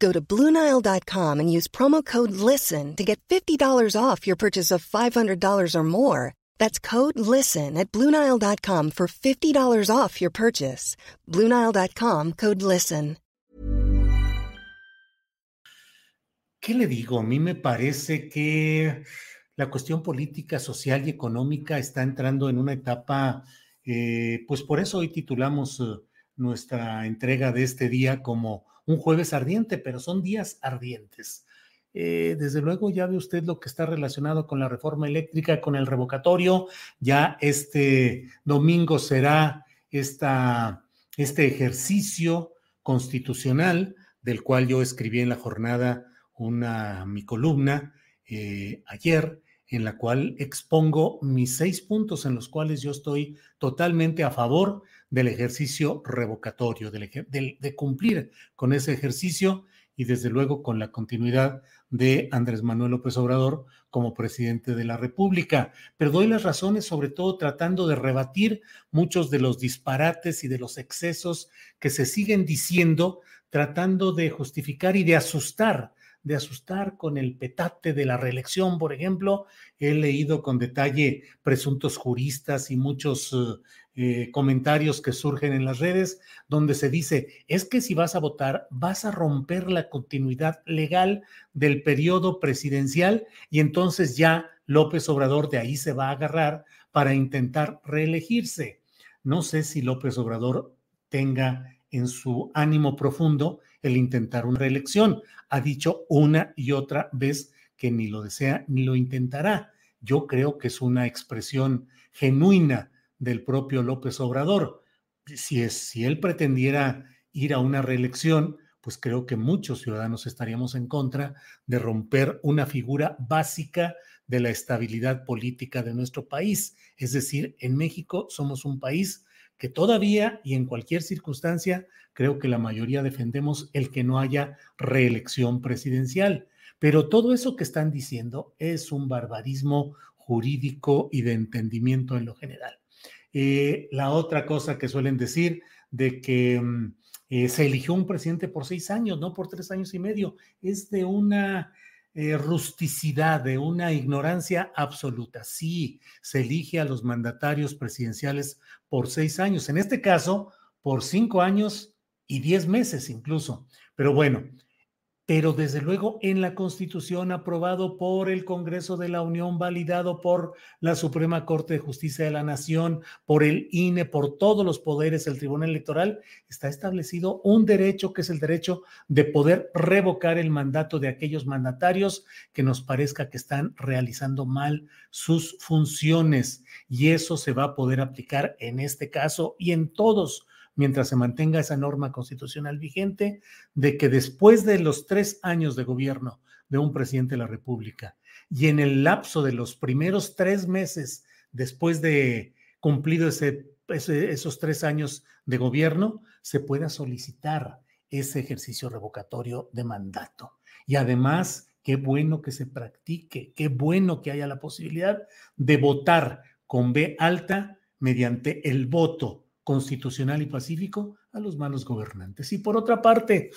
Go to Bluenile.com and use promo code LISTEN to get $50 off your purchase of $500 or more. That's code LISTEN at Bluenile.com for $50 off your purchase. Bluenile.com code LISTEN. ¿Qué le digo? A mí me parece que la cuestión política, social y económica está entrando en una etapa, eh, pues por eso hoy titulamos eh, nuestra entrega de este día como un jueves ardiente, pero son días ardientes. Eh, desde luego ya ve usted lo que está relacionado con la reforma eléctrica, con el revocatorio. Ya este domingo será esta, este ejercicio constitucional del cual yo escribí en la jornada una mi columna eh, ayer en la cual expongo mis seis puntos en los cuales yo estoy totalmente a favor del ejercicio revocatorio, de cumplir con ese ejercicio y desde luego con la continuidad de Andrés Manuel López Obrador como presidente de la República. Pero doy las razones sobre todo tratando de rebatir muchos de los disparates y de los excesos que se siguen diciendo, tratando de justificar y de asustar de asustar con el petate de la reelección, por ejemplo. He leído con detalle presuntos juristas y muchos eh, comentarios que surgen en las redes donde se dice, es que si vas a votar, vas a romper la continuidad legal del periodo presidencial y entonces ya López Obrador de ahí se va a agarrar para intentar reelegirse. No sé si López Obrador tenga en su ánimo profundo el intentar una reelección. Ha dicho una y otra vez que ni lo desea ni lo intentará. Yo creo que es una expresión genuina del propio López Obrador. Si, es, si él pretendiera ir a una reelección, pues creo que muchos ciudadanos estaríamos en contra de romper una figura básica de la estabilidad política de nuestro país. Es decir, en México somos un país que todavía y en cualquier circunstancia creo que la mayoría defendemos el que no haya reelección presidencial. Pero todo eso que están diciendo es un barbarismo jurídico y de entendimiento en lo general. Eh, la otra cosa que suelen decir de que mm, eh, se eligió un presidente por seis años, no por tres años y medio, es de una eh, rusticidad, de una ignorancia absoluta. Sí, se elige a los mandatarios presidenciales por seis años, en este caso por cinco años y diez meses incluso. Pero bueno, pero desde luego en la Constitución aprobado por el Congreso de la Unión, validado por la Suprema Corte de Justicia de la Nación, por el INE, por todos los poderes del Tribunal Electoral, está establecido un derecho que es el derecho de poder revocar el mandato de aquellos mandatarios que nos parezca que están realizando mal sus funciones. Y eso se va a poder aplicar en este caso y en todos mientras se mantenga esa norma constitucional vigente, de que después de los tres años de gobierno de un presidente de la República y en el lapso de los primeros tres meses después de cumplido esos tres años de gobierno, se pueda solicitar ese ejercicio revocatorio de mandato. Y además, qué bueno que se practique, qué bueno que haya la posibilidad de votar con B alta mediante el voto constitucional y pacífico a los malos gobernantes. Y por otra parte,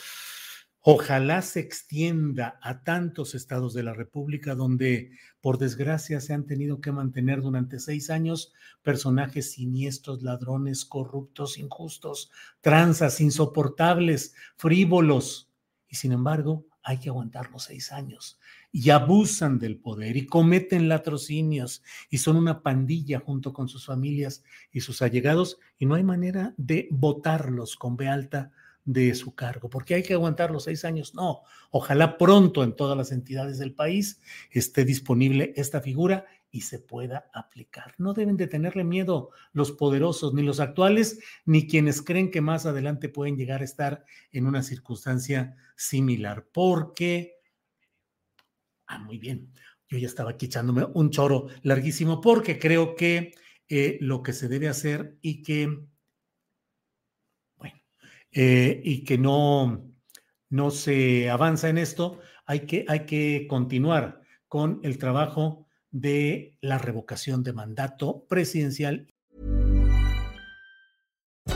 ojalá se extienda a tantos estados de la República donde, por desgracia, se han tenido que mantener durante seis años personajes siniestros, ladrones, corruptos, injustos, tranzas, insoportables, frívolos. Y sin embargo, hay que aguantar los seis años. Y abusan del poder y cometen latrocinios y son una pandilla junto con sus familias y sus allegados y no hay manera de votarlos con B alta de su cargo, porque hay que aguantar los seis años. No, ojalá pronto en todas las entidades del país esté disponible esta figura y se pueda aplicar. No deben de tenerle miedo los poderosos, ni los actuales, ni quienes creen que más adelante pueden llegar a estar en una circunstancia similar, porque, ah, muy bien, yo ya estaba aquí un choro larguísimo, porque creo que eh, lo que se debe hacer y que, bueno, eh, y que no, no se avanza en esto, hay que, hay que continuar con el trabajo de la revocación de mandato presidencial